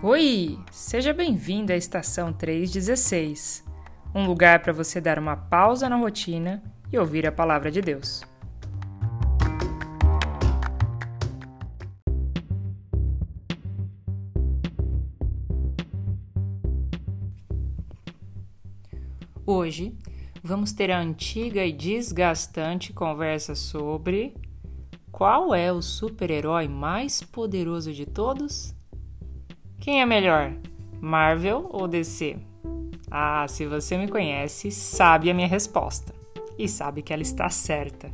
Oi! Seja bem-vindo à estação 316, um lugar para você dar uma pausa na rotina e ouvir a palavra de Deus. Hoje vamos ter a antiga e desgastante conversa sobre qual é o super-herói mais poderoso de todos? Quem é melhor, Marvel ou DC? Ah, se você me conhece, sabe a minha resposta e sabe que ela está certa.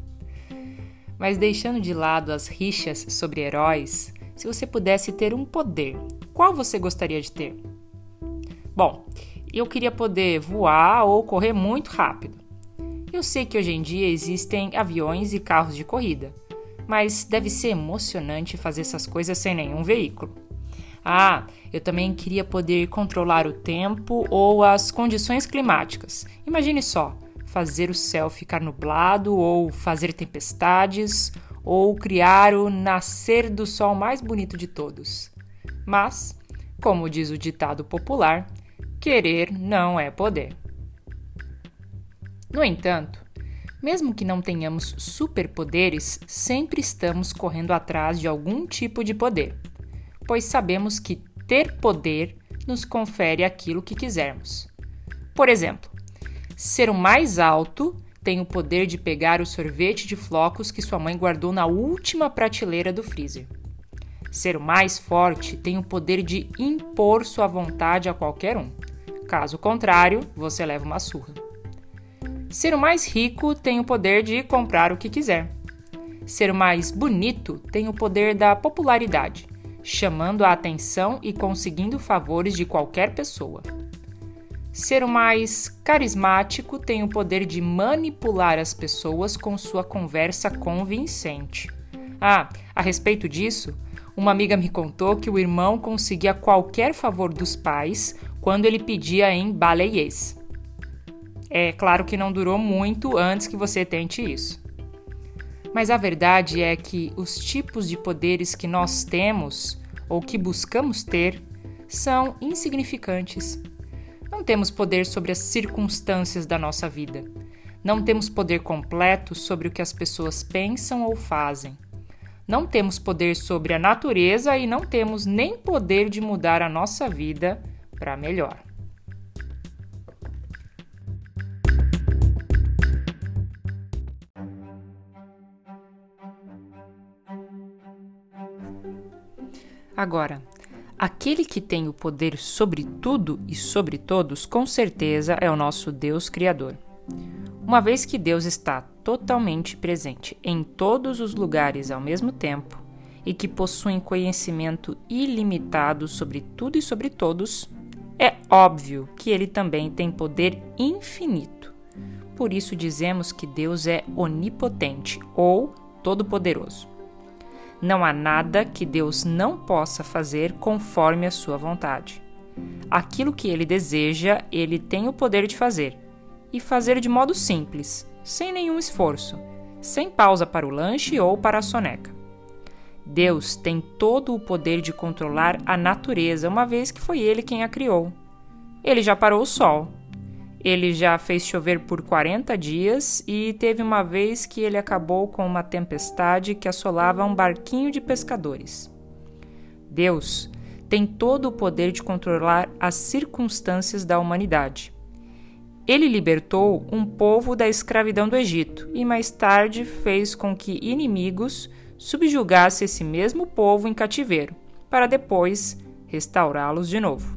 Mas deixando de lado as rixas sobre heróis, se você pudesse ter um poder, qual você gostaria de ter? Bom, eu queria poder voar ou correr muito rápido. Eu sei que hoje em dia existem aviões e carros de corrida, mas deve ser emocionante fazer essas coisas sem nenhum veículo. Ah, eu também queria poder controlar o tempo ou as condições climáticas. Imagine só, fazer o céu ficar nublado ou fazer tempestades ou criar o nascer do sol mais bonito de todos. Mas, como diz o ditado popular, Querer não é poder. No entanto, mesmo que não tenhamos superpoderes, sempre estamos correndo atrás de algum tipo de poder, pois sabemos que ter poder nos confere aquilo que quisermos. Por exemplo, ser o mais alto tem o poder de pegar o sorvete de flocos que sua mãe guardou na última prateleira do freezer. Ser o mais forte tem o poder de impor sua vontade a qualquer um. Caso contrário, você leva uma surra. Ser o mais rico tem o poder de comprar o que quiser. Ser o mais bonito tem o poder da popularidade, chamando a atenção e conseguindo favores de qualquer pessoa. Ser o mais carismático tem o poder de manipular as pessoas com sua conversa convincente. Ah, a respeito disso, uma amiga me contou que o irmão conseguia qualquer favor dos pais quando ele pedia em baleiês. É claro que não durou muito antes que você tente isso. Mas a verdade é que os tipos de poderes que nós temos ou que buscamos ter são insignificantes. Não temos poder sobre as circunstâncias da nossa vida. Não temos poder completo sobre o que as pessoas pensam ou fazem. Não temos poder sobre a natureza e não temos nem poder de mudar a nossa vida para melhor. Agora, aquele que tem o poder sobre tudo e sobre todos, com certeza é o nosso Deus Criador. Uma vez que Deus está totalmente presente em todos os lugares ao mesmo tempo e que possui conhecimento ilimitado sobre tudo e sobre todos, é óbvio que ele também tem poder infinito. Por isso dizemos que Deus é onipotente ou todo-poderoso. Não há nada que Deus não possa fazer conforme a sua vontade. Aquilo que ele deseja, ele tem o poder de fazer, e fazer de modo simples, sem nenhum esforço, sem pausa para o lanche ou para a soneca. Deus tem todo o poder de controlar a natureza, uma vez que foi ele quem a criou. Ele já parou o sol. Ele já fez chover por 40 dias e teve uma vez que ele acabou com uma tempestade que assolava um barquinho de pescadores. Deus tem todo o poder de controlar as circunstâncias da humanidade. Ele libertou um povo da escravidão do Egito e mais tarde fez com que inimigos subjugasse esse mesmo povo em cativeiro, para depois restaurá-los de novo.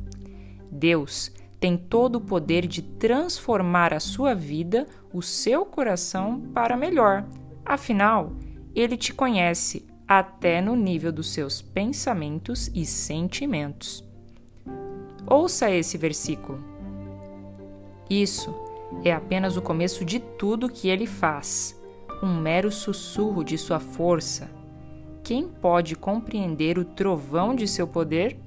Deus tem todo o poder de transformar a sua vida, o seu coração, para melhor. Afinal, ele te conhece até no nível dos seus pensamentos e sentimentos. Ouça esse versículo. Isso é apenas o começo de tudo que ele faz, um mero sussurro de sua força, quem pode compreender o trovão de seu poder?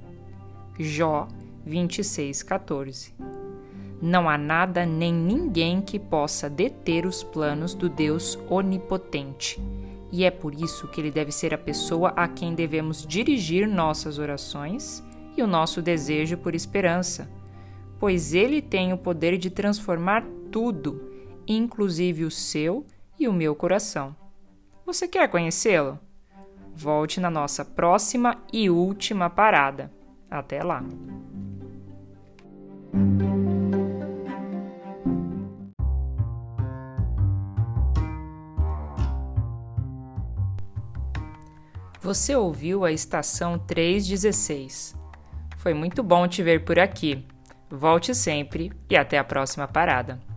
Jó 26:14. Não há nada nem ninguém que possa deter os planos do Deus onipotente. E é por isso que ele deve ser a pessoa a quem devemos dirigir nossas orações e o nosso desejo por esperança, pois ele tem o poder de transformar tudo, inclusive o seu e o meu coração. Você quer conhecê-lo? Volte na nossa próxima e última parada. Até lá! Você ouviu a estação 316. Foi muito bom te ver por aqui. Volte sempre e até a próxima parada.